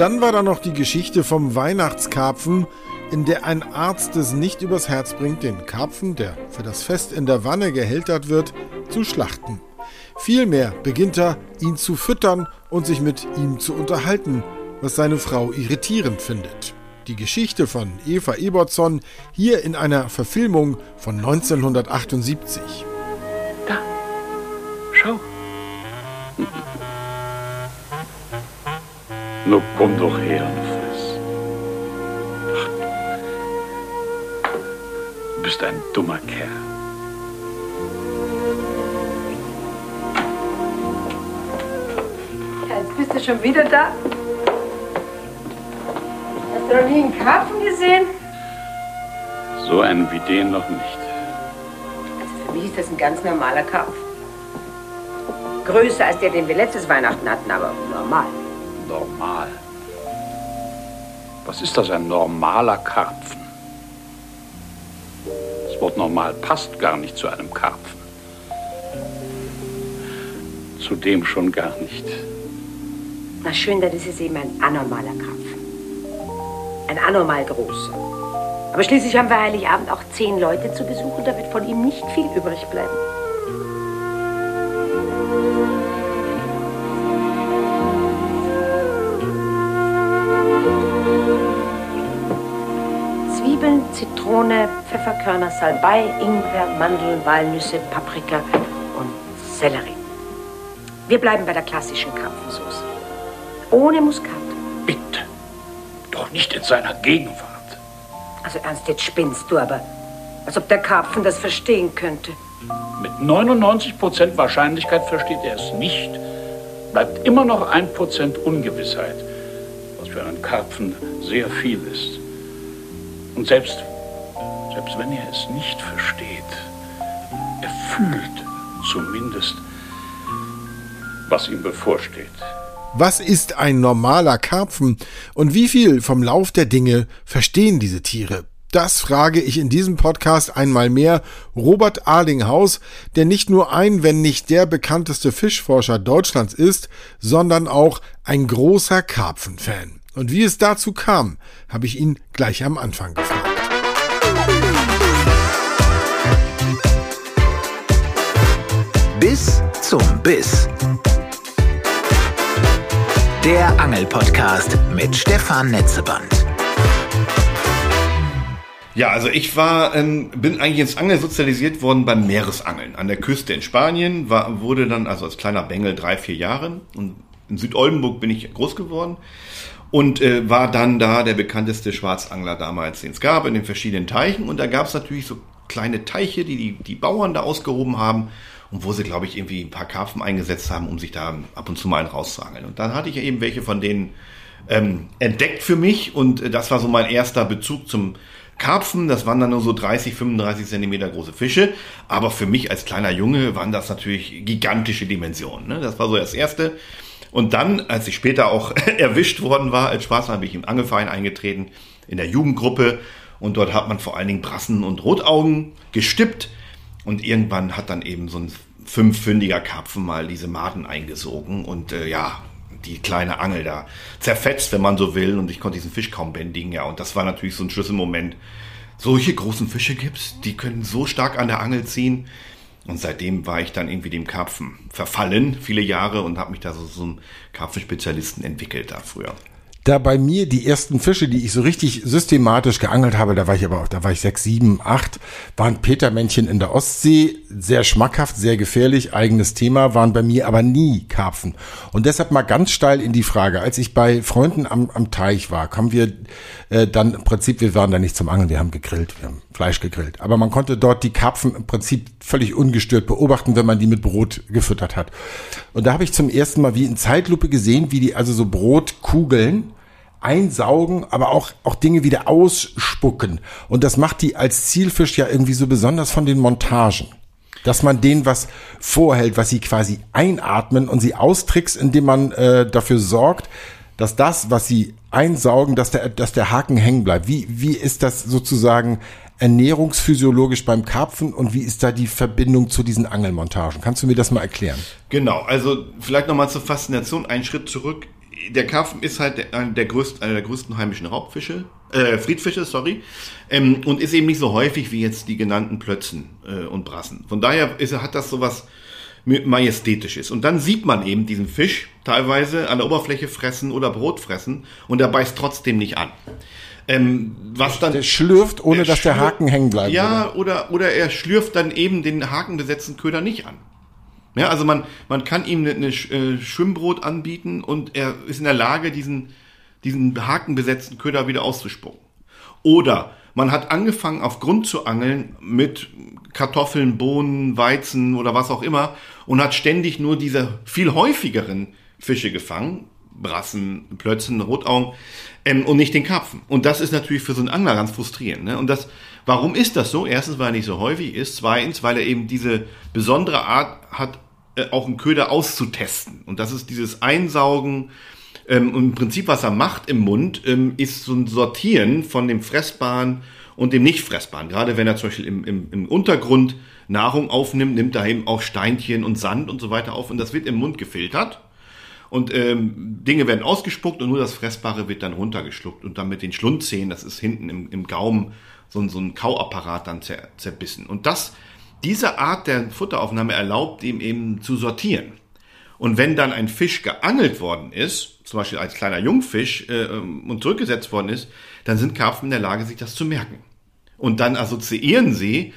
Dann war da noch die Geschichte vom Weihnachtskarpfen, in der ein Arzt es nicht übers Herz bringt, den Karpfen, der für das Fest in der Wanne gehältert wird, zu schlachten. Vielmehr beginnt er, ihn zu füttern und sich mit ihm zu unterhalten, was seine Frau irritierend findet. Die Geschichte von Eva Ebertson hier in einer Verfilmung von 1978. Da, schau. Nun komm doch her und friss. Du bist ein dummer Kerl. Ja, jetzt bist du schon wieder da. Hast du noch nie einen Karpfen gesehen? So einen wie den noch nicht. Also für mich ist das ein ganz normaler Karpfen. Größer als der, den wir letztes Weihnachten hatten, aber normal. Normal. Was ist das, ein normaler Karpfen? Das Wort normal passt gar nicht zu einem Karpfen. Zudem schon gar nicht. Na schön, dann ist es eben ein anormaler Karpfen. Ein anormal großer. Aber schließlich haben wir Heiligabend auch zehn Leute zu Besuch und da wird von ihm nicht viel übrig bleiben. Zitrone, Pfefferkörner, Salbei, Ingwer, Mandeln, Walnüsse, Paprika und Sellerie. Wir bleiben bei der klassischen Karpfensauce. Ohne Muskat. Bitte. Doch nicht in seiner Gegenwart. Also ernst, jetzt spinnst du aber. Als ob der Karpfen das verstehen könnte. Mit 99% Wahrscheinlichkeit versteht er es nicht. Bleibt immer noch 1% Ungewissheit, was für einen Karpfen sehr viel ist. Und selbst, selbst wenn er es nicht versteht, er fühlt zumindest, was ihm bevorsteht. Was ist ein normaler Karpfen und wie viel vom Lauf der Dinge verstehen diese Tiere? Das frage ich in diesem Podcast einmal mehr Robert Arlinghaus, der nicht nur ein, wenn nicht der bekannteste Fischforscher Deutschlands ist, sondern auch ein großer Karpfenfan. Und wie es dazu kam, habe ich ihn gleich am Anfang gefragt. Bis zum Biss. Der Angelpodcast mit Stefan Netzeband. Ja, also ich war, ähm, bin eigentlich ins Angeln sozialisiert worden beim Meeresangeln. An der Küste in Spanien, war, wurde dann also als kleiner Bengel drei, vier Jahre. Und in Südoldenburg bin ich groß geworden. Und äh, war dann da der bekannteste Schwarzangler damals, den es gab, in den verschiedenen Teichen. Und da gab es natürlich so kleine Teiche, die, die die Bauern da ausgehoben haben und wo sie, glaube ich, irgendwie ein paar Karpfen eingesetzt haben, um sich da ab und zu mal einen rauszuangeln. Und dann hatte ich eben welche von denen ähm, entdeckt für mich und äh, das war so mein erster Bezug zum Karpfen. Das waren dann nur so 30, 35 Zentimeter große Fische, aber für mich als kleiner Junge waren das natürlich gigantische Dimensionen. Ne? Das war so das Erste. Und dann, als ich später auch erwischt worden war als Spaß, habe ich im Angelverein eingetreten, in der Jugendgruppe. Und dort hat man vor allen Dingen Brassen und Rotaugen gestippt. Und irgendwann hat dann eben so ein fünfpfündiger Karpfen mal diese Maden eingesogen und äh, ja, die kleine Angel da zerfetzt, wenn man so will. Und ich konnte diesen Fisch kaum bändigen, ja. Und das war natürlich so ein Schlüsselmoment. Solche großen Fische gibt's, die können so stark an der Angel ziehen. Und seitdem war ich dann irgendwie dem Karpfen verfallen, viele Jahre, und habe mich da so zum Karpfenspezialisten entwickelt da früher da bei mir die ersten Fische, die ich so richtig systematisch geangelt habe, da war ich aber auch, da war ich sechs, sieben, acht, waren Petermännchen in der Ostsee, sehr schmackhaft, sehr gefährlich, eigenes Thema, waren bei mir aber nie Karpfen. Und deshalb mal ganz steil in die Frage, als ich bei Freunden am, am Teich war, haben wir äh, dann im Prinzip, wir waren da nicht zum Angeln, wir haben gegrillt, wir haben Fleisch gegrillt. Aber man konnte dort die Karpfen im Prinzip völlig ungestört beobachten, wenn man die mit Brot gefüttert hat. Und da habe ich zum ersten Mal wie in Zeitlupe gesehen, wie die also so Brotkugeln einsaugen, aber auch, auch Dinge wieder ausspucken. Und das macht die als Zielfisch ja irgendwie so besonders von den Montagen. Dass man denen was vorhält, was sie quasi einatmen und sie austrickst, indem man äh, dafür sorgt, dass das, was sie einsaugen, dass der, dass der Haken hängen bleibt. Wie, wie ist das sozusagen ernährungsphysiologisch beim Karpfen und wie ist da die Verbindung zu diesen Angelmontagen? Kannst du mir das mal erklären? Genau, also vielleicht nochmal zur Faszination einen Schritt zurück der Karpfen ist halt einer der größten, einer der größten heimischen Raubfische, äh, Friedfische, sorry, ähm, und ist eben nicht so häufig wie jetzt die genannten Plötzen äh, und Brassen. Von daher ist, hat das sowas Majestätisches. Und dann sieht man eben diesen Fisch teilweise an der Oberfläche fressen oder Brot fressen und er beißt trotzdem nicht an. Ähm, was dann Der schlürft, ohne dass der Haken hängen bleibt. Ja, oder, oder er schlürft dann eben den hakenbesetzten Köder nicht an. Ja, also man, man kann ihm eine, äh, Schwimmbrot anbieten und er ist in der Lage, diesen, diesen hakenbesetzten Köder wieder auszuspucken. Oder man hat angefangen, auf Grund zu angeln mit Kartoffeln, Bohnen, Weizen oder was auch immer und hat ständig nur diese viel häufigeren Fische gefangen. Brassen, Plötzen, Rotaugen ähm, und nicht den Karpfen. Und das ist natürlich für so einen Angler ganz frustrierend. Ne? Und das, warum ist das so? Erstens, weil er nicht so häufig ist. Zweitens, weil er eben diese besondere Art hat, äh, auch einen Köder auszutesten. Und das ist dieses Einsaugen, ähm, und im Prinzip, was er macht im Mund, ähm, ist so ein Sortieren von dem Fressbaren und dem nicht Fressbaren. Gerade wenn er zum Beispiel im, im, im Untergrund Nahrung aufnimmt, nimmt er eben auch Steinchen und Sand und so weiter auf und das wird im Mund gefiltert. Und ähm, Dinge werden ausgespuckt und nur das Fressbare wird dann runtergeschluckt und dann mit den Schlundzähnen, das ist hinten im, im Gaumen, so, ein- so ein Kauapparat dann zer, zerbissen. Und das, diese Art der Futteraufnahme erlaubt ihm eben zu sortieren. Und wenn dann ein Fisch geangelt worden ist, zum Beispiel als kleiner Jungfisch äh, und zurückgesetzt worden ist, dann sind Karpfen in der Lage, sich das zu merken. Und dann assoziieren sie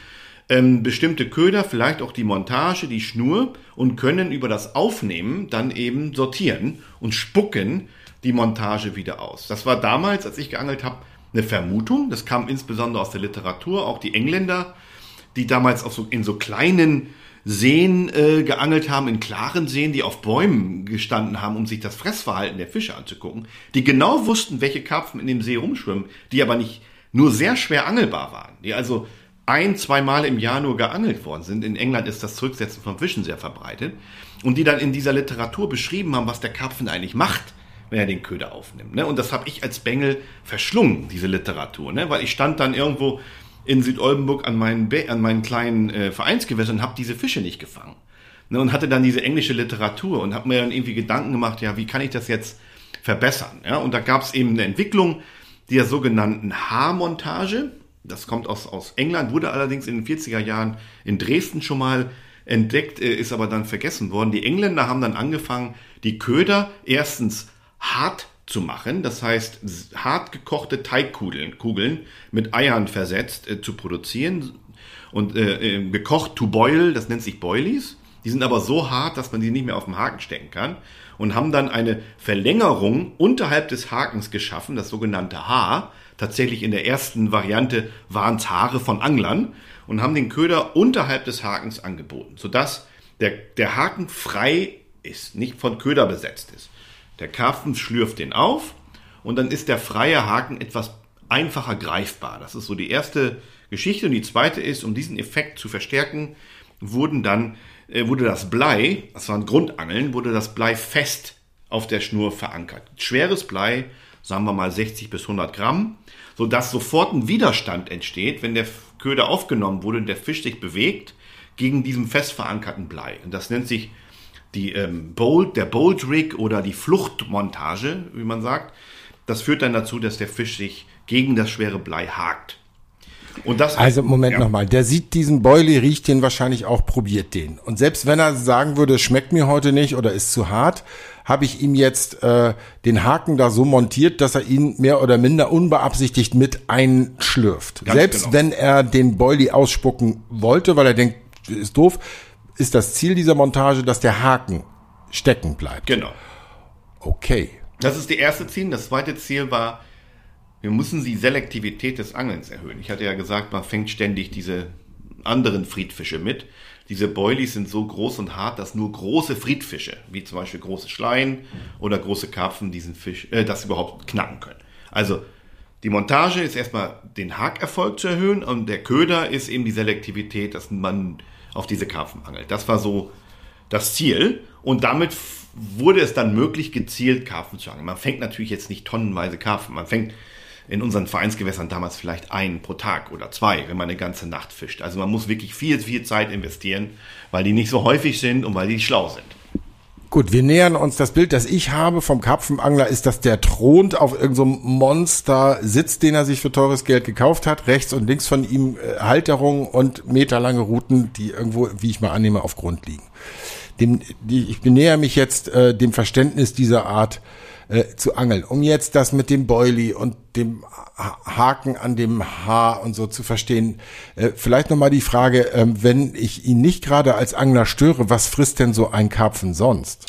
ähm, bestimmte Köder, vielleicht auch die Montage, die Schnur und können über das Aufnehmen dann eben sortieren und spucken die Montage wieder aus. Das war damals, als ich geangelt habe, eine Vermutung. Das kam insbesondere aus der Literatur. Auch die Engländer, die damals auch so in so kleinen Seen äh, geangelt haben, in klaren Seen, die auf Bäumen gestanden haben, um sich das Fressverhalten der Fische anzugucken, die genau wussten, welche Karpfen in dem See rumschwimmen, die aber nicht nur sehr schwer angelbar waren, die also ein, zweimal im Jahr nur geangelt worden sind. In England ist das Zurücksetzen von Fischen sehr verbreitet. Und die dann in dieser Literatur beschrieben haben, was der Karpfen eigentlich macht, wenn er den Köder aufnimmt. Ne? Und das habe ich als Bengel verschlungen, diese Literatur. Ne? Weil ich stand dann irgendwo in Südoldenburg an meinen, Be an meinen kleinen äh, Vereinsgewässern und habe diese Fische nicht gefangen. Ne? Und hatte dann diese englische Literatur und habe mir dann irgendwie Gedanken gemacht, ja, wie kann ich das jetzt verbessern? Und da gab es eben eine Entwicklung der sogenannten Haarmontage. Das kommt aus, aus England, wurde allerdings in den 40er Jahren in Dresden schon mal entdeckt, äh, ist aber dann vergessen worden. Die Engländer haben dann angefangen, die Köder erstens hart zu machen, das heißt hart gekochte Teigkugeln Kugeln mit Eiern versetzt äh, zu produzieren und äh, äh, gekocht to boil, das nennt sich Boilies. Die sind aber so hart, dass man die nicht mehr auf dem Haken stecken kann und haben dann eine Verlängerung unterhalb des Hakens geschaffen, das sogenannte Haar. Tatsächlich in der ersten Variante waren es Haare von Anglern und haben den Köder unterhalb des Hakens angeboten, sodass der, der Haken frei ist, nicht von Köder besetzt ist. Der Karpfen schlürft den auf und dann ist der freie Haken etwas einfacher greifbar. Das ist so die erste Geschichte. Und die zweite ist, um diesen Effekt zu verstärken, wurden dann, äh, wurde das Blei, das waren Grundangeln, wurde das Blei fest auf der Schnur verankert. Schweres Blei, sagen wir mal 60 bis 100 Gramm, sodass sofort ein Widerstand entsteht, wenn der Köder aufgenommen wurde und der Fisch sich bewegt, gegen diesen fest verankerten Blei. Und das nennt sich die ähm, Bolt, der Bolt Rig oder die Fluchtmontage, wie man sagt. Das führt dann dazu, dass der Fisch sich gegen das schwere Blei hakt. Und das Also Moment Ja. nochmal, der sieht diesen Boilie, riecht den wahrscheinlich auch, probiert den. Und selbst wenn er sagen würde, schmeckt mir heute nicht oder ist zu hart, habe ich ihm jetzt äh, den Haken da so montiert, dass er ihn mehr oder minder unbeabsichtigt mit einschlürft. Ganz selbst genau. wenn er den Boilie ausspucken wollte, weil er denkt, ist doof, ist das Ziel dieser Montage, dass der Haken stecken bleibt. Genau. Okay. Das ist die erste Ziel. Das zweite Ziel war, wir müssen die Selektivität des Angelns erhöhen. Ich hatte ja gesagt, man fängt ständig diese anderen Friedfische mit. Diese Boilies sind so groß und hart, dass nur große Friedfische, wie zum Beispiel große Schleien oder große Karpfen, diesen Fisch, äh, das überhaupt knacken können. Also die Montage ist erstmal den Hakerfolg zu erhöhen und der Köder ist eben die Selektivität, dass man auf diese Karpfen angelt. Das war so das Ziel und damit wurde es dann möglich, gezielt Karpfen zu angeln. Man fängt natürlich jetzt nicht tonnenweise Karpfen. Man fängt in unseren Vereinsgewässern damals vielleicht einen pro Tag oder zwei, wenn man eine ganze Nacht fischt. Also man muss wirklich viel, viel Zeit investieren, weil die nicht so häufig sind und weil die schlau sind. Gut, wir nähern uns. Das Bild, das ich habe vom Karpfenangler, ist, dass der thront auf irgendeinem so Monster Sitz, den er sich für teures Geld gekauft hat. Rechts und links von ihm äh, Halterungen und meterlange Routen, die irgendwo, wie ich mal annehme, auf Grund liegen. Dem, die, ich benäher mich jetzt äh, dem Verständnis dieser Art äh, zu angeln. Um jetzt das mit dem Boilie und dem Haken an dem Haar und so zu verstehen. Äh, vielleicht nochmal die Frage, äh, wenn ich ihn nicht gerade als Angler störe, was frisst denn so ein Karpfen sonst?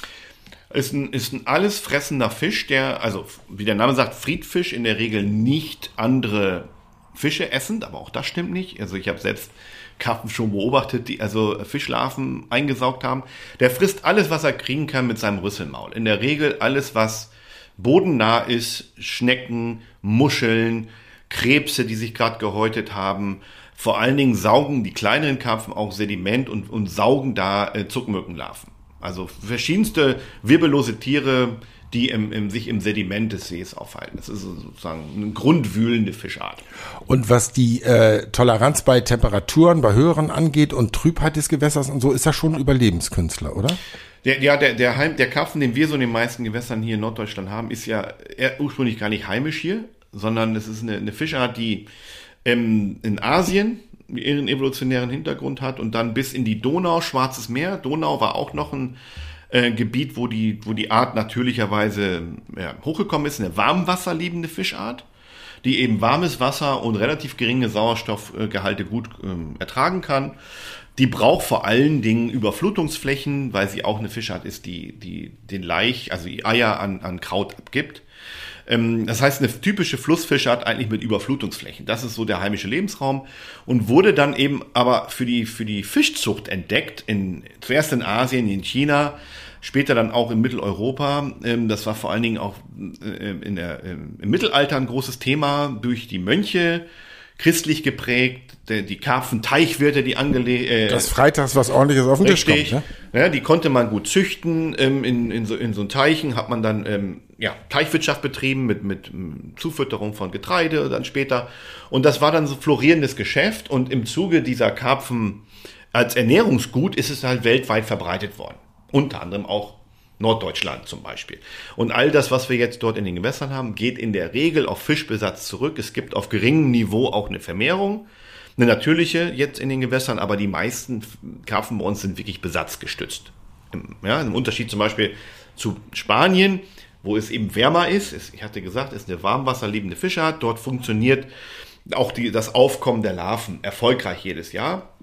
Ist ein, ist ein alles fressender Fisch, der, also wie der Name sagt, Friedfisch in der Regel nicht andere Fische essen, aber auch das stimmt nicht. Also ich habe selbst Karpfen schon beobachtet, die also Fischlarven eingesaugt haben. Der frisst alles, was er kriegen kann mit seinem Rüsselmaul. In der Regel alles, was bodennah ist, Schnecken, Muscheln, Krebse, die sich gerade gehäutet haben. Vor allen Dingen saugen die kleineren Karpfen auch Sediment und, und saugen da äh, Zuckmückenlarven. Also verschiedenste wirbellose Tiere, die im, im, sich im Sediment des Sees aufhalten. Das ist sozusagen eine grundwühlende Fischart. Und was die äh, Toleranz bei Temperaturen, bei höheren angeht und Trübheit des Gewässers und so, ist das schon ein Überlebenskünstler, oder? Der, ja, der, der, Heim, der Karpfen, den wir so in den meisten Gewässern hier in Norddeutschland haben, ist ja ursprünglich gar nicht heimisch hier, sondern es ist eine, eine Fischart, die ähm, in Asien ihren evolutionären Hintergrund hat und dann bis in die Donau, Schwarzes Meer. Donau war auch noch ein äh, Gebiet, wo die, wo die Art natürlicherweise ja, hochgekommen ist, eine warmwasserliebende Fischart, die eben warmes Wasser und relativ geringe Sauerstoffgehalte gut ähm, ertragen kann. Die braucht vor allen Dingen Überflutungsflächen, weil sie auch eine Fischart ist, die, die den Laich, also die Eier an, an Kraut abgibt. Ähm, das heißt, eine typische Flussfischart eigentlich mit Überflutungsflächen. Das ist so der heimische Lebensraum und wurde dann eben aber für die, für die Fischzucht entdeckt, in, zuerst in Asien, in China, später dann auch in Mitteleuropa. Ähm, das war vor allen Dingen auch äh, in der, im Mittelalter ein großes Thema durch die Mönche, christlich geprägt, die Karpfenteichwirte, die angelegt. Äh, das Freitags was ordentliches auf den Tisch kommt. Ne? Ja, die konnte man gut züchten. Ähm, in, in, so, in so einen Teichen hat man dann ähm, ja, Teichwirtschaft betrieben mit, mit Zufütterung von Getreide dann später. Und das war dann so florierendes Geschäft. Und im Zuge dieser Karpfen als Ernährungsgut ist es halt weltweit verbreitet worden. Unter anderem auch Norddeutschland zum Beispiel. Und all das, was wir jetzt dort in den Gewässern haben, geht in der Regel auf Fischbesatz zurück. Es gibt auf geringem Niveau auch eine Vermehrung, eine natürliche jetzt in den Gewässern, aber die meisten Karpfen bei uns sind wirklich besatzgestützt. Ja, Im Unterschied zum Beispiel zu Spanien, wo es eben wärmer ist. Ich hatte gesagt, es ist eine warmwasserliebende Fischart. Dort funktioniert auch die, das Aufkommen der Larven erfolgreich jedes Jahr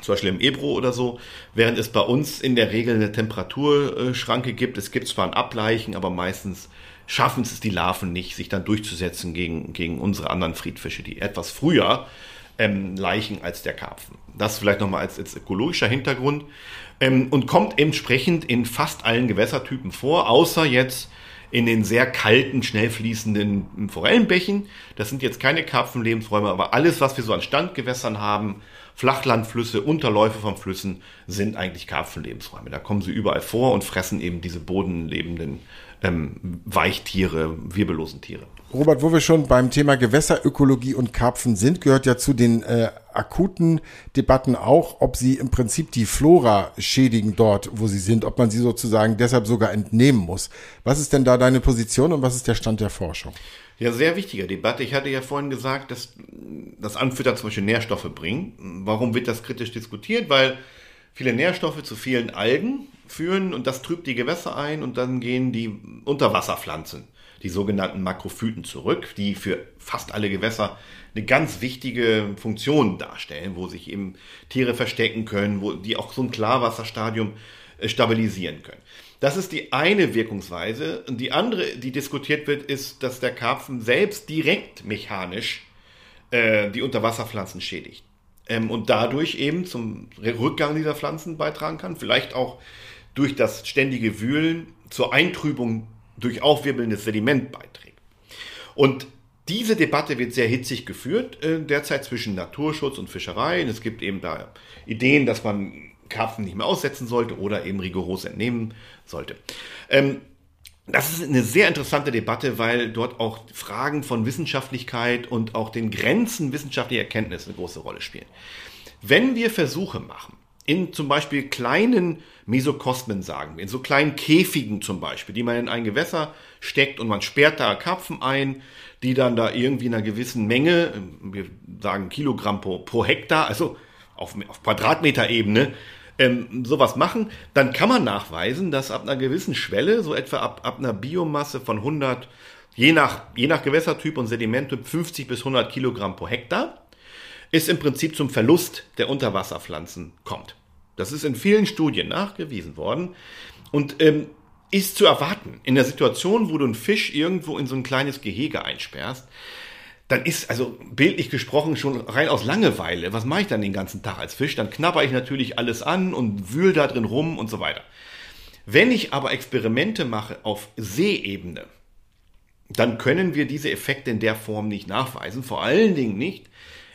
zum Beispiel im Ebro oder so, während es bei uns in der Regel eine Temperaturschranke gibt. Es gibt zwar ein Ableichen, aber meistens schaffen es die Larven nicht, sich dann durchzusetzen gegen, gegen unsere anderen Friedfische, die etwas früher ähm, leichen als der Karpfen. Das vielleicht nochmal als, als ökologischer Hintergrund. Ähm, und kommt entsprechend in fast allen Gewässertypen vor, außer jetzt in den sehr kalten, schnell fließenden Forellenbächen. Das sind jetzt keine Karpfenlebensräume, aber alles, was wir so an Standgewässern haben, Flachlandflüsse, Unterläufe von Flüssen sind eigentlich Karpfenlebensräume. Da kommen sie überall vor und fressen eben diese bodenlebenden ähm, Weichtiere, wirbellosen Tiere. Robert, wo wir schon beim Thema Gewässerökologie und Karpfen sind, gehört ja zu den äh, akuten Debatten auch, ob sie im Prinzip die Flora schädigen dort, wo sie sind, ob man sie sozusagen deshalb sogar entnehmen muss. Was ist denn da deine Position und was ist der Stand der Forschung? Ja, sehr wichtige Debatte. Ich hatte ja vorhin gesagt, dass das Anfütter zum Beispiel Nährstoffe bringen. Warum wird das kritisch diskutiert? Weil viele Nährstoffe zu vielen Algen führen und das trübt die Gewässer ein und dann gehen die Unterwasserpflanzen, die sogenannten Makrophyten zurück, die für fast alle Gewässer eine ganz wichtige Funktion darstellen, wo sich eben Tiere verstecken können, wo die auch so ein Klarwasserstadium äh, stabilisieren können. Das ist die eine Wirkungsweise. Und die andere, die diskutiert wird, ist, dass der Karpfen selbst direkt mechanisch äh, die Unterwasserpflanzen schädigt. Ähm, und dadurch eben zum Rückgang dieser Pflanzen beitragen kann. Vielleicht auch durch das ständige Wühlen zur Eintrübung durch aufwirbelndes Sediment beiträgt. Und diese Debatte wird sehr hitzig geführt äh, derzeit zwischen Naturschutz und Fischerei. Und es gibt eben da Ideen, dass man Karpfen nicht mehr aussetzen sollte oder eben rigoros entnehmen sollte. Ähm, das ist eine sehr interessante Debatte, weil dort auch Fragen von Wissenschaftlichkeit und auch den Grenzen wissenschaftlicher Erkenntnis eine große Rolle spielen. Wenn wir Versuche machen, in zum Beispiel kleinen Mesokosmen, sagen wir, in so kleinen Käfigen zum Beispiel, die man in ein Gewässer steckt und man sperrt da Karpfen ein, die dann da irgendwie in einer gewissen Menge, wir sagen Kilogramm pro, pro Hektar, also auf, auf Quadratmeterebene, ähm, sowas machen, dann kann man nachweisen, dass ab einer gewissen Schwelle, so etwa ab, ab einer Biomasse von 100, je nach, je nach Gewässertyp und Sedimenttyp 50 bis 100 Kilogramm pro Hektar, es im Prinzip zum Verlust der Unterwasserpflanzen kommt. Das ist in vielen Studien nachgewiesen worden und ähm, ist zu erwarten. In der Situation, wo du einen Fisch irgendwo in so ein kleines Gehege einsperrst, dann ist, also bildlich gesprochen, schon rein aus Langeweile, was mache ich dann den ganzen Tag als Fisch? Dann knabber ich natürlich alles an und wühl da drin rum und so weiter. Wenn ich aber Experimente mache auf Seeebene, dann können wir diese Effekte in der Form nicht nachweisen. Vor allen Dingen nicht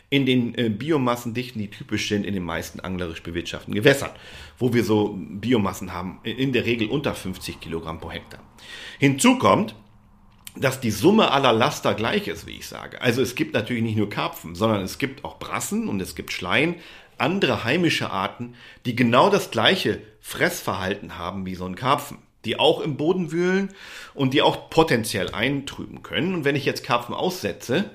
in den äh, Biomassendichten, die typisch sind in den meisten anglerisch bewirtschafteten Gewässern, wo wir so Biomassen haben, in der Regel unter 50 Kilogramm pro Hektar. Hinzu kommt, dass die Summe aller Laster gleich ist, wie ich sage. Also es gibt natürlich nicht nur Karpfen, sondern es gibt auch Brassen und es gibt Schleien, andere heimische Arten, die genau das gleiche Fressverhalten haben wie so ein Karpfen, die auch im Boden wühlen und die auch potenziell eintrüben können. Und wenn ich jetzt Karpfen aussetze,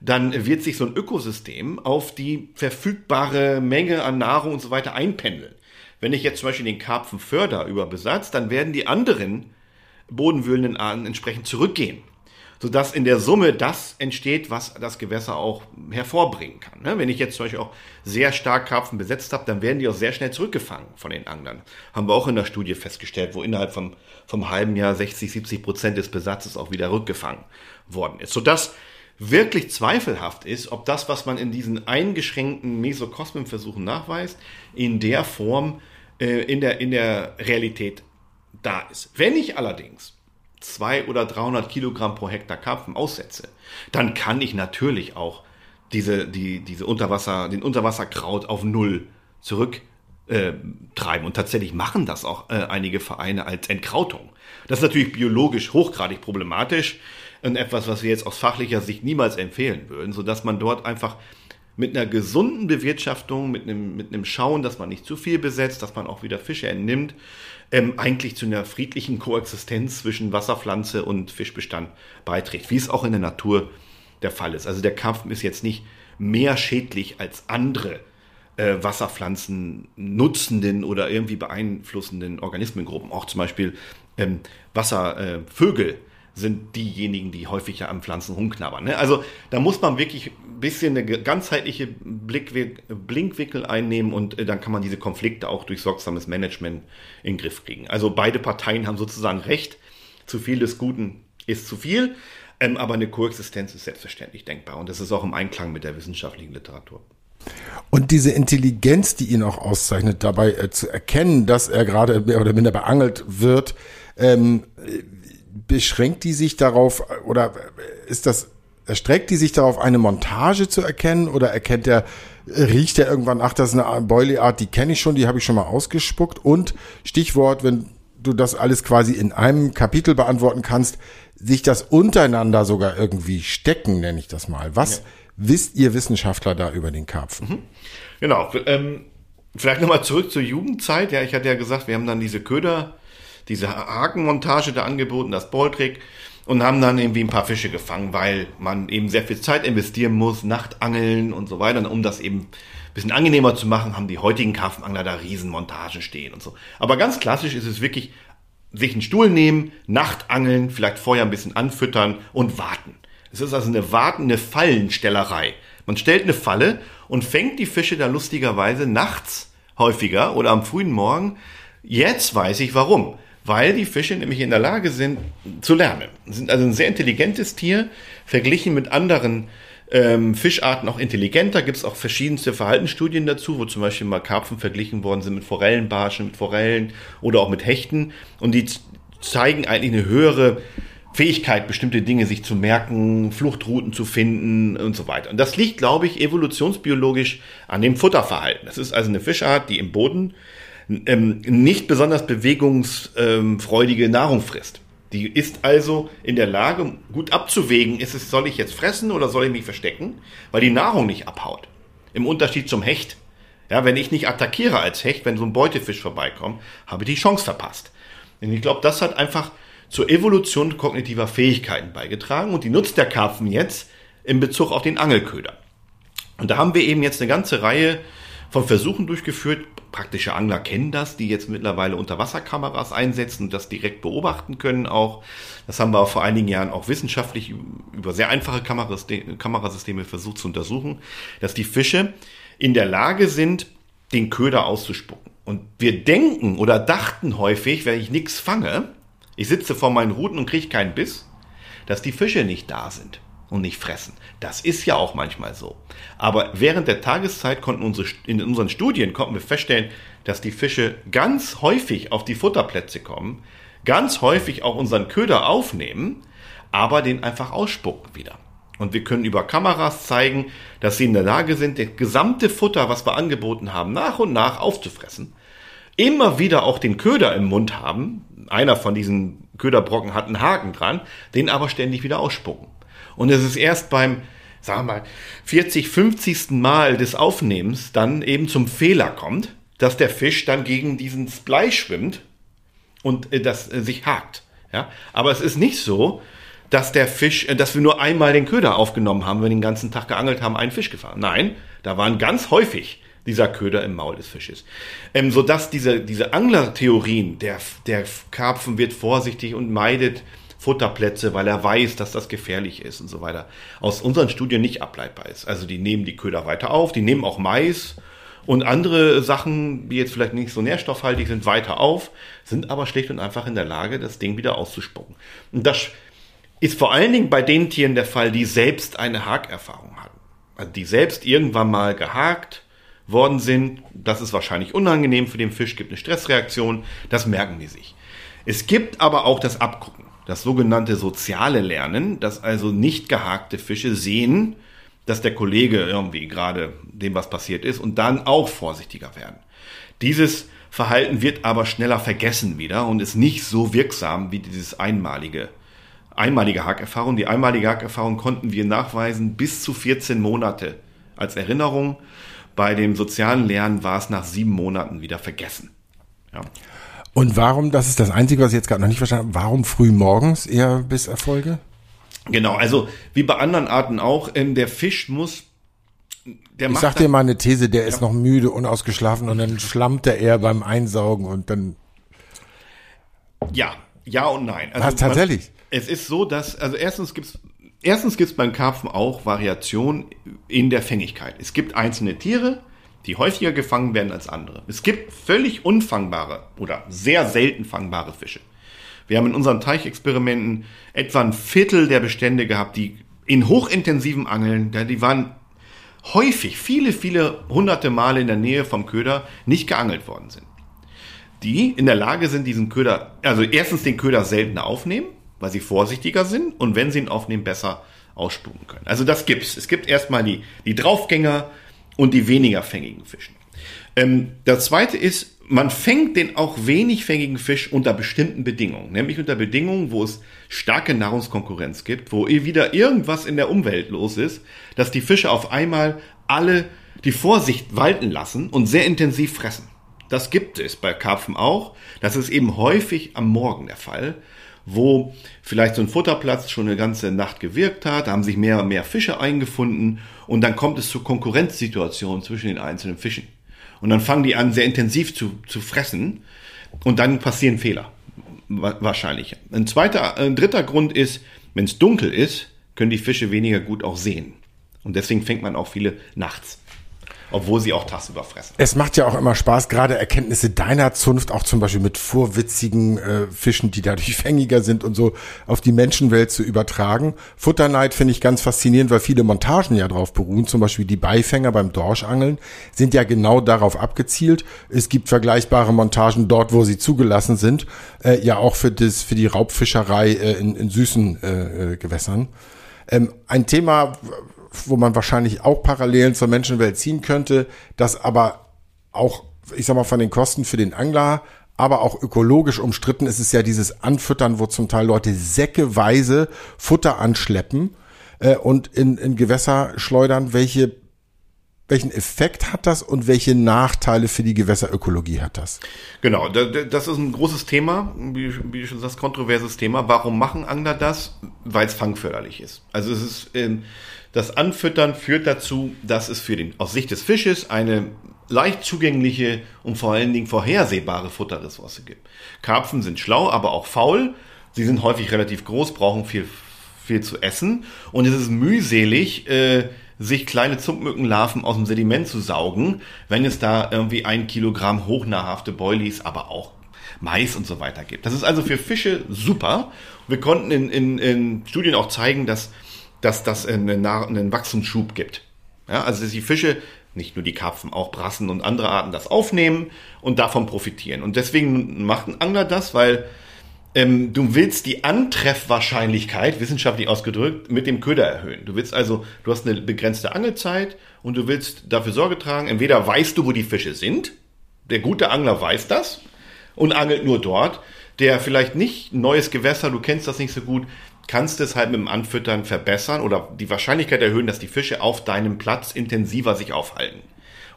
dann wird sich so ein Ökosystem auf die verfügbare Menge an Nahrung und so weiter einpendeln. Wenn ich jetzt zum Beispiel den Karpfen förder über Besatz, dann werden die anderen bodenwühlenden Arten entsprechend zurückgehen. Sodass in der Summe das entsteht, was das Gewässer auch hervorbringen kann. Ne? Wenn ich jetzt zum Beispiel auch sehr stark Karpfen besetzt habe, dann werden die auch sehr schnell zurückgefangen von den Anglern. Haben wir auch in der Studie festgestellt, wo innerhalb vom, vom halben Jahr 60, 70 Prozent des Besatzes auch wieder rückgefangen worden ist. Sodass wirklich zweifelhaft ist, ob das, was man in diesen eingeschränkten Mesokosmenversuchen nachweist, in der Form äh, in, der, in der Realität da ist. Wenn ich allerdings zwei oder 300 Kilogramm pro Hektar Karpfen aussetze, dann kann ich natürlich auch diese, die, diese Unterwasser, den Unterwasserkraut auf Null zurück äh, treiben. Und tatsächlich machen das auch äh, einige Vereine als Entkrautung. Das ist natürlich biologisch hochgradig problematisch und etwas, was wir jetzt aus fachlicher Sicht niemals empfehlen würden, sodass man dort einfach mit einer gesunden Bewirtschaftung, mit einem, mit einem Schauen, dass man nicht zu viel besetzt, dass man auch wieder Fische entnimmt, ähm, eigentlich zu einer friedlichen Koexistenz zwischen Wasserpflanze und Fischbestand beiträgt, wie es auch in der Natur der Fall ist. Also der Karpfen ist jetzt nicht mehr schädlich als andere äh, Wasserpflanzen nutzenden oder irgendwie beeinflussenden Organismengruppen, auch zum Beispiel ähm, Wasservögel. Äh, sind diejenigen, die häufiger am Pflanzen rumknabbern. Ne? Also da muss man wirklich ein bisschen eine ganzheitliche Blinkwinkel einnehmen und äh, dann kann man diese Konflikte auch durch sorgsames Management in den Griff kriegen. Also beide Parteien haben sozusagen recht. Zu viel des Guten ist zu viel, ähm, aber eine Koexistenz ist selbstverständlich denkbar und das ist auch im Einklang mit der wissenschaftlichen Literatur. Und diese Intelligenz, die ihn auch auszeichnet, dabei äh, zu erkennen, dass er gerade mehr oder minder beangelt wird, ähm, beschränkt die sich darauf oder ist das erstreckt die sich darauf, eine Montage zu erkennen oder erkennt er, riecht er irgendwann, ach, das ist eine Boilie-Art, die kenne ich schon, die habe ich schon mal ausgespuckt und Stichwort, wenn du das alles quasi in einem Kapitel beantworten kannst, sich das untereinander sogar irgendwie stecken, nenne ich das mal. Was ja. wisst ihr Wissenschaftler da über den Karpfen? Mhm. Genau, ähm, vielleicht nochmal zurück zur Jugendzeit. Ja, ich hatte ja gesagt, wir haben dann diese Köder diese Hakenmontage da angeboten, das Balltrick und haben dann irgendwie ein paar Fische gefangen, weil man eben sehr viel Zeit investieren muss, Nachtangeln und so weiter. Und um das eben ein bisschen angenehmer zu machen, haben die heutigen Karpfenangler da Riesenmontagen stehen und so. Aber ganz klassisch ist es wirklich, sich einen Stuhl nehmen, Nachtangeln, vielleicht vorher ein bisschen anfüttern und warten. Es ist also eine wartende Fallenstellerei. Man stellt eine Falle und fängt die Fische da lustigerweise nachts häufiger oder am frühen Morgen. Jetzt weiß ich warum weil die Fische nämlich in der Lage sind zu lernen. Sind also ein sehr intelligentes Tier, verglichen mit anderen ähm, Fischarten auch intelligenter. Gibt es auch verschiedenste Verhaltensstudien dazu, wo zum Beispiel mal Karpfen verglichen worden sind mit Forellenbarschen, mit Forellen oder auch mit Hechten. Und die zeigen eigentlich eine höhere Fähigkeit, bestimmte Dinge sich zu merken, Fluchtrouten zu finden und so weiter. Und das liegt, glaube ich, evolutionsbiologisch an dem Futterverhalten. Das ist also eine Fischart, die im Boden ähm, nicht besonders bewegungsfreudige Nahrung frisst. Die ist also in der Lage, gut abzuwägen, ist es, soll ich jetzt fressen oder soll ich mich verstecken, weil die Nahrung nicht abhaut. Im Unterschied zum Hecht. Ja, wenn ich nicht attackiere als Hecht, wenn so ein Beutefisch vorbeikommt, habe ich die Chance verpasst. Und ich glaube, das hat einfach zur Evolution kognitiver Fähigkeiten beigetragen und die nutzt der Karpfen jetzt in Bezug auf den Angelköder. Und da haben wir eben jetzt eine ganze Reihe von Versuchen durchgeführt. Praktische Angler kennen das, die jetzt mittlerweile Unterwasserkameras einsetzen und das direkt beobachten können auch. Das haben wir vor einigen Jahren auch wissenschaftlich über sehr einfache Kamerasysteme versucht zu untersuchen, dass die Fische in der Lage sind, den Köder auszuspucken. Und wir denken oder dachten häufig, wenn ich nichts fange, ich sitze vor meinen Ruten und kriege keinen Biss, dass die Fische nicht da sind und nicht fressen. Das ist ja auch manchmal so. Aber während der Tageszeit konnten unsere, in unseren Studien konnten wir feststellen, dass die Fische ganz häufig auf die Futterplätze kommen, ganz häufig auch unseren Köder aufnehmen, aber den einfach ausspucken wieder. Und wir können über Kameras zeigen, dass sie in der Lage sind, das gesamte Futter, was wir angeboten haben, nach und nach aufzufressen. Immer wieder auch den Köder im Mund haben. Einer von diesen Köderbrocken hat einen Haken dran, den aber ständig wieder ausspucken. Und es ist erst beim, sagen wir mal, 40, 50. Mal des Aufnehmens dann eben zum Fehler kommt, dass der Fisch dann gegen diesen Blei schwimmt und äh, das äh, sich hakt. Ja? Aber es ist nicht so, dass der Fisch, äh, dass wir nur einmal den Köder aufgenommen haben, wenn wir den ganzen Tag geangelt haben, einen Fisch gefahren. Nein, da waren ganz häufig dieser Köder im Maul des Fisches. Ähm, sodass diese, diese Anglertheorien, der, der Karpfen wird vorsichtig und meidet Futterplätze, weil er weiß, dass das gefährlich ist und so weiter, aus unseren Studien nicht ableitbar ist. Also die nehmen die Köder weiter auf, die nehmen auch Mais und andere Sachen, die jetzt vielleicht nicht so nährstoffhaltig sind, weiter auf, sind aber schlicht und einfach in der Lage, das Ding wieder auszuspucken. Und das ist vor allen Dingen bei den Tieren der Fall, die selbst eine Hakerfahrung hatten. Also die selbst irgendwann mal gehakt worden sind. Das ist wahrscheinlich unangenehm für den Fisch, gibt eine Stressreaktion, das merken die sich. Es gibt aber auch das Abgucken das sogenannte soziale Lernen, dass also nicht gehakte Fische sehen, dass der Kollege irgendwie gerade dem was passiert ist und dann auch vorsichtiger werden. Dieses Verhalten wird aber schneller vergessen wieder und ist nicht so wirksam wie dieses einmalige einmalige Hakerfahrung. Die einmalige Hakerfahrung konnten wir nachweisen bis zu 14 Monate als Erinnerung. Bei dem sozialen Lernen war es nach sieben Monaten wieder vergessen. Ja. Und warum, das ist das Einzige, was ich jetzt gerade noch nicht verstanden habe, warum früh morgens eher bis Erfolge? Genau, also wie bei anderen Arten auch, ähm, der Fisch muss der ich sag dir mal eine These, der ja. ist noch müde, unausgeschlafen und dann schlammt er eher beim Einsaugen und dann. Ja, ja und nein. Also Was, tatsächlich? es ist so, dass, also erstens gibt's erstens gibt's beim Karpfen auch Variation in der Fängigkeit. Es gibt einzelne Tiere, die häufiger gefangen werden als andere. Es gibt völlig unfangbare oder sehr selten fangbare Fische. Wir haben in unseren Teichexperimenten etwa ein Viertel der Bestände gehabt, die in hochintensiven Angeln, die waren häufig, viele, viele hunderte Male in der Nähe vom Köder nicht geangelt worden sind. Die in der Lage sind, diesen Köder, also erstens den Köder seltener aufnehmen, weil sie vorsichtiger sind und wenn sie ihn aufnehmen, besser ausspucken können. Also das gibt's. Es gibt erstmal die, die Draufgänger, und die weniger fängigen Fischen. Ähm, das zweite ist, man fängt den auch wenig fängigen Fisch unter bestimmten Bedingungen, nämlich unter Bedingungen, wo es starke Nahrungskonkurrenz gibt, wo wieder irgendwas in der Umwelt los ist, dass die Fische auf einmal alle die Vorsicht walten lassen und sehr intensiv fressen. Das gibt es bei Karpfen auch. Das ist eben häufig am Morgen der Fall wo vielleicht so ein Futterplatz schon eine ganze Nacht gewirkt hat, da haben sich mehr und mehr Fische eingefunden und dann kommt es zur Konkurrenzsituation zwischen den einzelnen Fischen. Und dann fangen die an, sehr intensiv zu, zu fressen und dann passieren Fehler. Wahrscheinlich. Ein zweiter, ein dritter Grund ist, wenn es dunkel ist, können die Fische weniger gut auch sehen. Und deswegen fängt man auch viele nachts obwohl sie auch tagsüber fressen. Es macht ja auch immer Spaß, gerade Erkenntnisse deiner Zunft, auch zum Beispiel mit vorwitzigen äh, Fischen, die dadurch fängiger sind und so auf die Menschenwelt zu übertragen. Futterneid finde ich ganz faszinierend, weil viele Montagen ja drauf beruhen, zum Beispiel die Beifänger beim Dorschangeln sind ja genau darauf abgezielt. Es gibt vergleichbare Montagen dort, wo sie zugelassen sind, äh, ja auch für das für die Raubfischerei äh, in, in süßen äh, äh Gewässern. Ähm, ein Thema, wo man wahrscheinlich auch Parallelen zur Menschenwelt ziehen könnte, das aber auch, ich sag mal, von den Kosten für den Angler, aber auch ökologisch umstritten ist es ja dieses Anfüttern, wo zum Teil Leute säckeweise Futter anschleppen äh, und in, in Gewässer schleudern, welche welchen Effekt hat das und welche Nachteile für die Gewässerökologie hat das? Genau, da- da- das ist ein großes Thema, wie, wie schon das kontroverses Thema. Warum machen Angler das? Weil es fangförderlich ist. Also es ist ähm, das Anfüttern führt dazu, dass es für den aus Sicht des Fisches eine leicht zugängliche und vor allen Dingen vorhersehbare Futterressource gibt. Karpfen sind schlau, aber auch faul. Sie sind häufig relativ groß, brauchen viel viel zu essen und es ist mühselig, äh, sich kleine Zumpmückenlarven aus dem Sediment zu saugen, wenn es da irgendwie ein Kilogramm hochnahrhafte Boilies, aber auch Mais und so weiter gibt. Das ist also für Fische super. Wir konnten in, in, in Studien auch zeigen, dass, dass das einen, einen Wachstumsschub gibt. Ja, also dass die Fische, nicht nur die Karpfen, auch Brassen und andere Arten das aufnehmen und davon profitieren. Und deswegen macht ein Angler das, weil ähm, du willst die Antreffwahrscheinlichkeit, wissenschaftlich ausgedrückt, mit dem Köder erhöhen. Du willst also, du hast eine begrenzte Angelzeit und du willst dafür Sorge tragen, entweder weißt du, wo die Fische sind, der gute Angler weiß das und angelt nur dort, der vielleicht nicht neues Gewässer, du kennst das nicht so gut, kannst es halt mit dem Anfüttern verbessern oder die Wahrscheinlichkeit erhöhen, dass die Fische auf deinem Platz intensiver sich aufhalten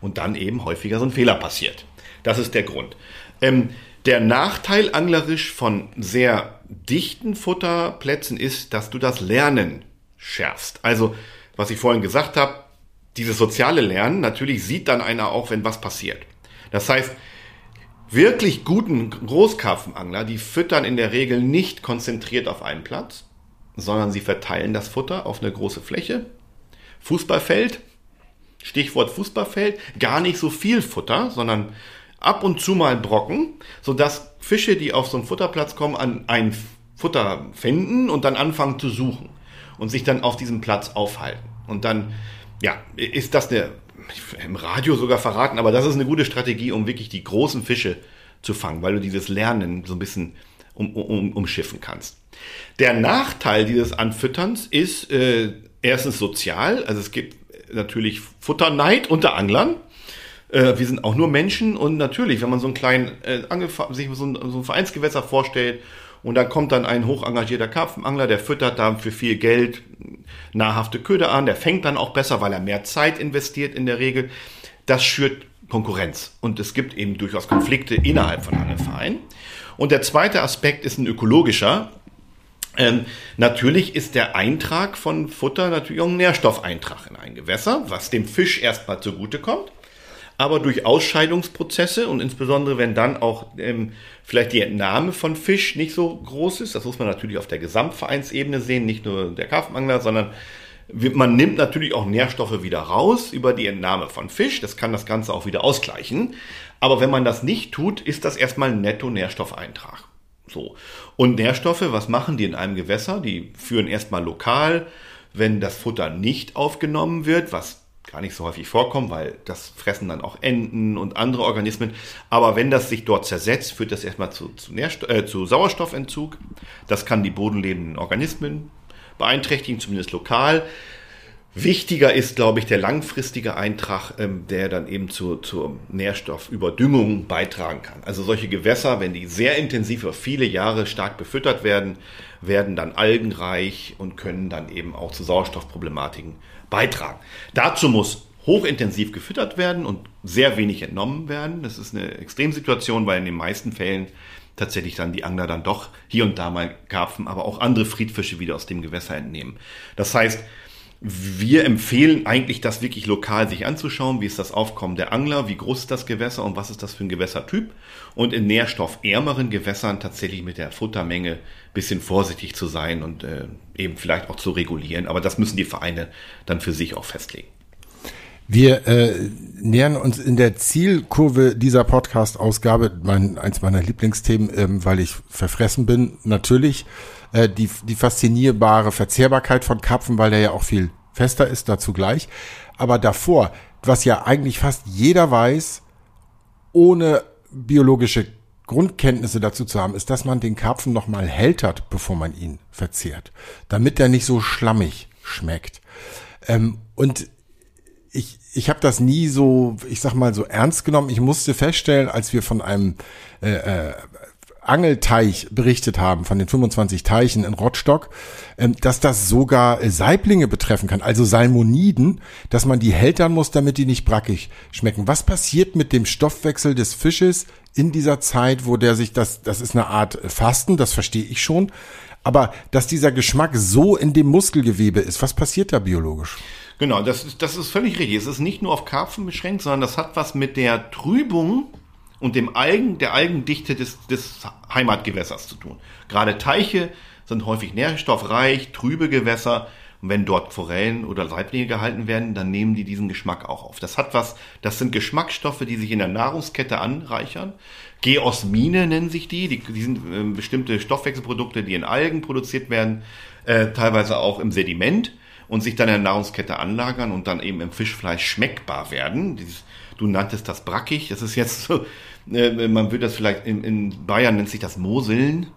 und dann eben häufiger so ein Fehler passiert. Das ist der Grund. Ähm, der Nachteil anglerisch von sehr dichten Futterplätzen ist, dass du das Lernen schärfst. Also, was ich vorhin gesagt habe, dieses soziale Lernen, natürlich sieht dann einer auch, wenn was passiert. Das heißt, wirklich guten Großkarpfenangler, die füttern in der Regel nicht konzentriert auf einen Platz, sondern sie verteilen das Futter auf eine große Fläche. Fußballfeld, Stichwort Fußballfeld, gar nicht so viel Futter, sondern ab und zu mal Brocken, sodass Fische, die auf so einen Futterplatz kommen, an ein Futter finden und dann anfangen zu suchen und sich dann auf diesem Platz aufhalten. Und dann, ja, ist das eine, im Radio sogar verraten, aber das ist eine gute Strategie, um wirklich die großen Fische zu fangen, weil du dieses Lernen so ein bisschen um, um, umschiffen kannst. Der Nachteil dieses Anfütterns ist äh, erstens sozial, also es gibt natürlich Futterneid unter Anglern. Äh, wir sind auch nur Menschen und natürlich, wenn man so einen kleinen äh, sich so ein, so ein Vereinsgewässer vorstellt und da kommt dann ein hoch engagierter Karpfenangler, der füttert da für viel Geld nahrhafte Köder an, der fängt dann auch besser, weil er mehr Zeit investiert in der Regel. Das schürt Konkurrenz und es gibt eben durchaus Konflikte innerhalb von Angelvereinen. Und der zweite Aspekt ist ein ökologischer. Ähm, natürlich ist der Eintrag von Futter natürlich auch ein Nährstoffeintrag in ein Gewässer, was dem Fisch erstmal zugutekommt. Aber durch Ausscheidungsprozesse und insbesondere wenn dann auch ähm, vielleicht die Entnahme von Fisch nicht so groß ist, das muss man natürlich auf der Gesamtvereinsebene sehen, nicht nur der Karpfenangler, sondern man nimmt natürlich auch Nährstoffe wieder raus über die Entnahme von Fisch. Das kann das Ganze auch wieder ausgleichen. Aber wenn man das nicht tut, ist das erstmal ein Netto-Nährstoffeintrag. So. Und Nährstoffe, was machen die in einem Gewässer? Die führen erstmal lokal, wenn das Futter nicht aufgenommen wird, was gar nicht so häufig vorkommt, weil das fressen dann auch Enten und andere Organismen. Aber wenn das sich dort zersetzt, führt das erstmal zu, zu, äh, zu Sauerstoffentzug. Das kann die bodenlebenden Organismen beeinträchtigen, zumindest lokal. Wichtiger ist, glaube ich, der langfristige Eintrag, ähm, der dann eben zu, zur Nährstoffüberdüngung beitragen kann. Also solche Gewässer, wenn die sehr intensiv über viele Jahre stark befüttert werden, werden dann algenreich und können dann eben auch zu Sauerstoffproblematiken beitragen. Dazu muss hochintensiv gefüttert werden und sehr wenig entnommen werden. Das ist eine Extremsituation, weil in den meisten Fällen tatsächlich dann die Angler dann doch hier und da mal Karpfen, aber auch andere Friedfische wieder aus dem Gewässer entnehmen. Das heißt, wir empfehlen eigentlich, das wirklich lokal sich anzuschauen. Wie ist das Aufkommen der Angler? Wie groß ist das Gewässer und was ist das für ein Gewässertyp? Und in nährstoffärmeren Gewässern tatsächlich mit der Futtermenge bisschen vorsichtig zu sein und äh, eben vielleicht auch zu regulieren. Aber das müssen die Vereine dann für sich auch festlegen. Wir äh, nähern uns in der Zielkurve dieser Podcast-Ausgabe, mein, eins meiner Lieblingsthemen, ähm, weil ich verfressen bin, natürlich äh, die, die faszinierbare Verzehrbarkeit von Karpfen, weil der ja auch viel fester ist, dazu gleich. Aber davor, was ja eigentlich fast jeder weiß, ohne biologische Grundkenntnisse dazu zu haben, ist, dass man den Karpfen nochmal hältert, bevor man ihn verzehrt, damit er nicht so schlammig schmeckt. Ähm, und ich, ich habe das nie so, ich sag mal, so ernst genommen. Ich musste feststellen, als wir von einem äh, äh, Angelteich berichtet haben, von den 25 Teichen in Rottstock, ähm, dass das sogar äh, Saiblinge betreffen kann, also Salmoniden, dass man die hältern muss, damit die nicht brackig schmecken. Was passiert mit dem Stoffwechsel des Fisches in dieser Zeit, wo der sich das, das ist eine Art Fasten, das verstehe ich schon, aber dass dieser Geschmack so in dem Muskelgewebe ist, was passiert da biologisch? Genau, das ist, das ist völlig richtig. Es ist nicht nur auf Karpfen beschränkt, sondern das hat was mit der Trübung und dem Algen, der Algendichte des, des Heimatgewässers zu tun. Gerade Teiche sind häufig nährstoffreich, trübe Gewässer. Und wenn dort Forellen oder Saiblinge gehalten werden, dann nehmen die diesen Geschmack auch auf. Das hat was, das sind Geschmacksstoffe, die sich in der Nahrungskette anreichern. Geosmine nennen sich die. Die, die sind äh, bestimmte Stoffwechselprodukte, die in Algen produziert werden, äh, teilweise auch im Sediment und sich dann in der Nahrungskette anlagern und dann eben im Fischfleisch schmeckbar werden. Dieses, du nanntest das brackig, das ist jetzt so, äh, man würde das vielleicht, in, in Bayern nennt sich das Moseln.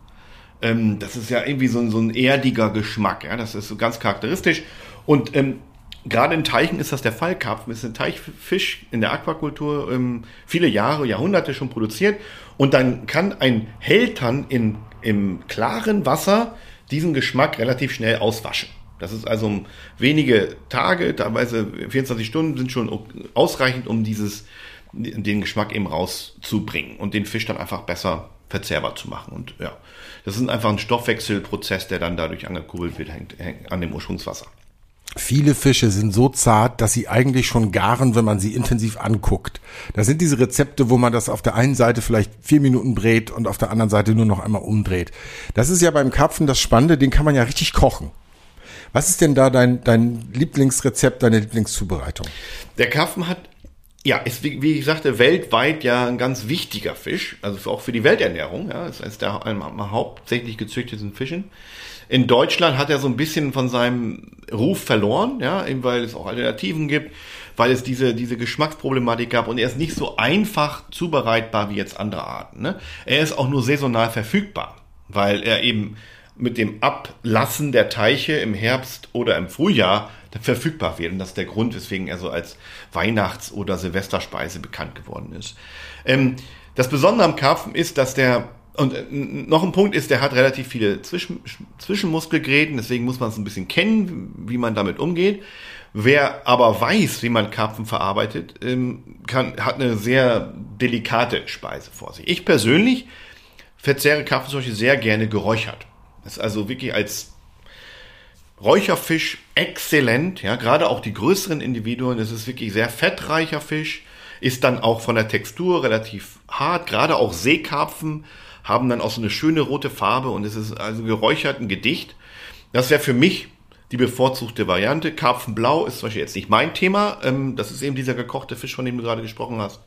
Ähm, das ist ja irgendwie so, so ein erdiger Geschmack, ja, das ist so ganz charakteristisch. Und ähm, gerade in Teichen ist das der Fall. Karpfen ist ein Teichfisch in der Aquakultur ähm, viele Jahre, Jahrhunderte schon produziert. Und dann kann ein Hältern in, im klaren Wasser diesen Geschmack relativ schnell auswaschen. Das ist also wenige Tage, teilweise 24 Stunden sind schon ausreichend, um dieses, den Geschmack eben rauszubringen und den Fisch dann einfach besser verzehrbar zu machen. Und ja, das ist einfach ein Stoffwechselprozess, der dann dadurch angekurbelt wird, hängt, hängt an dem Ursprungswasser. Viele Fische sind so zart, dass sie eigentlich schon garen, wenn man sie intensiv anguckt. Da sind diese Rezepte, wo man das auf der einen Seite vielleicht vier Minuten brät und auf der anderen Seite nur noch einmal umdreht. Das ist ja beim Karpfen das Spannende, den kann man ja richtig kochen. Was ist denn da dein, dein Lieblingsrezept, deine Lieblingszubereitung? Der Karpfen hat, ja, ist wie, wie ich sagte, weltweit ja ein ganz wichtiger Fisch, also auch für die Welternährung. Ja, ist eines der hauptsächlich gezüchteten Fischen. In Deutschland hat er so ein bisschen von seinem Ruf verloren, ja, eben weil es auch Alternativen gibt, weil es diese, diese Geschmacksproblematik gab und er ist nicht so einfach zubereitbar wie jetzt andere Arten. Ne? Er ist auch nur saisonal verfügbar, weil er eben mit dem Ablassen der Teiche im Herbst oder im Frühjahr verfügbar wird. Und das ist der Grund, weswegen er so als Weihnachts- oder Silvesterspeise bekannt geworden ist. Ähm, das Besondere am Karpfen ist, dass der und äh, noch ein Punkt ist, der hat relativ viele Zwischen, Zwischenmuskelgräten, deswegen muss man es ein bisschen kennen, wie man damit umgeht. Wer aber weiß, wie man Karpfen verarbeitet, ähm, kann, hat eine sehr delikate Speise vor sich. Ich persönlich verzehre Karpfen zum Beispiel sehr gerne geräuchert. Ist also wirklich als Räucherfisch exzellent, ja, gerade auch die größeren Individuen, das ist wirklich sehr fettreicher Fisch, ist dann auch von der Textur relativ hart, gerade auch Seekarpfen haben dann auch so eine schöne rote Farbe und es ist also geräuchert ein Gedicht. Das wäre für mich die bevorzugte Variante. Karpfenblau ist zum Beispiel jetzt nicht mein Thema. Ähm, das ist eben dieser gekochte Fisch, von dem du gerade gesprochen hast.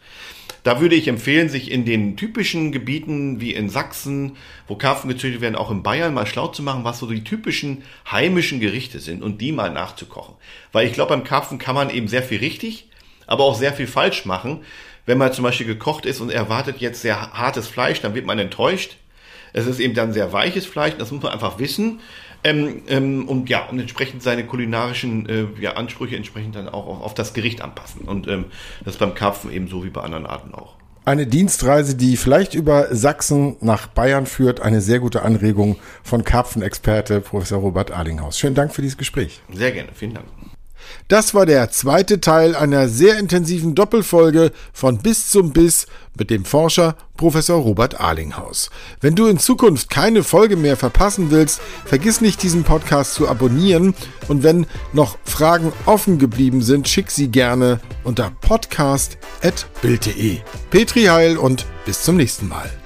Da würde ich empfehlen, sich in den typischen Gebieten wie in Sachsen, wo Karpfen gezüchtet werden, auch in Bayern mal schlau zu machen, was so die typischen heimischen Gerichte sind und die mal nachzukochen. Weil ich glaube, beim Karpfen kann man eben sehr viel richtig, aber auch sehr viel falsch machen. Wenn man zum Beispiel gekocht ist und erwartet jetzt sehr hartes Fleisch, dann wird man enttäuscht. Es ist eben dann sehr weiches Fleisch, das muss man einfach wissen. Ähm, ähm, und ja, und entsprechend seine kulinarischen äh, ja, Ansprüche entsprechend dann auch auf, auf das Gericht anpassen. Und ähm, das beim Karpfen ebenso wie bei anderen Arten auch. Eine Dienstreise, die vielleicht über Sachsen nach Bayern führt. Eine sehr gute Anregung von Karpfenexperte Professor Robert Arlinghaus. Schönen Dank für dieses Gespräch. Sehr gerne, vielen Dank. Das war der zweite Teil einer sehr intensiven Doppelfolge von Bis zum Biss mit dem Forscher Professor Robert Arlinghaus. Wenn du in Zukunft keine Folge mehr verpassen willst, vergiss nicht diesen Podcast zu abonnieren und wenn noch Fragen offen geblieben sind, schick sie gerne unter podcast.bild.de. Petri Heil und bis zum nächsten Mal.